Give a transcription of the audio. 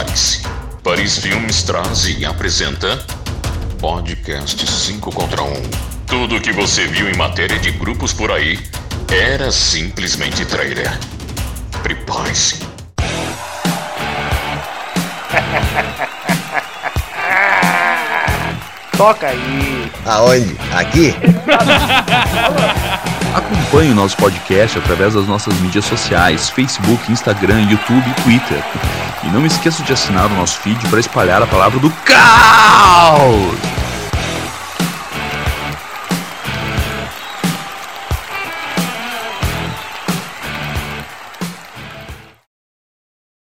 Prepare-se. Paris Filmes traz e apresenta Podcast 5 contra 1. Tudo o que você viu em matéria de grupos por aí era simplesmente trailer. Prepare-se. Toca aí. Aonde? Aqui? Acompanhe o nosso podcast através das nossas mídias sociais, Facebook, Instagram, YouTube e Twitter. E não esqueça de assinar o nosso feed para espalhar a palavra do caos!